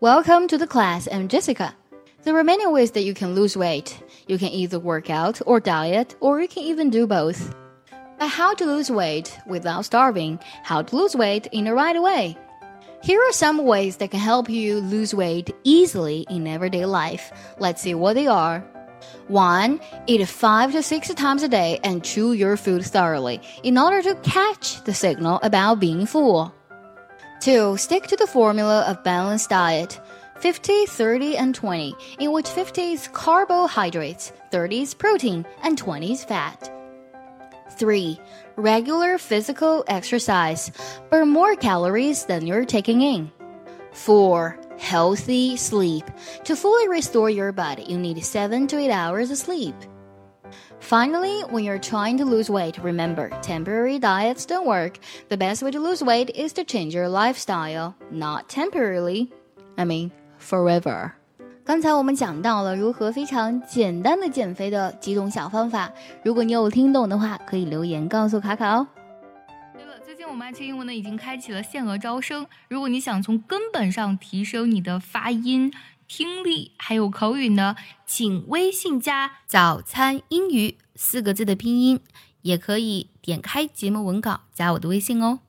Welcome to the class. I'm Jessica. There are many ways that you can lose weight. You can either work out or diet, or you can even do both. But how to lose weight without starving? How to lose weight in the right way? Here are some ways that can help you lose weight easily in everyday life. Let's see what they are. 1. Eat 5 to 6 times a day and chew your food thoroughly in order to catch the signal about being full. 2. Stick to the formula of balanced diet 50, 30, and 20, in which 50 is carbohydrates, 30 is protein, and 20 is fat. 3. Regular physical exercise. Burn more calories than you're taking in. 4. Healthy sleep. To fully restore your body, you need 7 to 8 hours of sleep. Finally, when you're trying to lose weight, remember temporary diets don't work. The best way to lose weight is to change your lifestyle, not temporarily. I mean, forever. 刚才我们讲到了如何非常简单的减肥的几种小方法，如果你有听懂的话，可以留言告诉卡卡哦。对了，最近我们爱听英文呢已经开启了限额招生，如果你想从根本上提升你的发音、 听力还有口语呢，请微信加“早餐英语”四个字的拼音，也可以点开节目文稿加我的微信哦。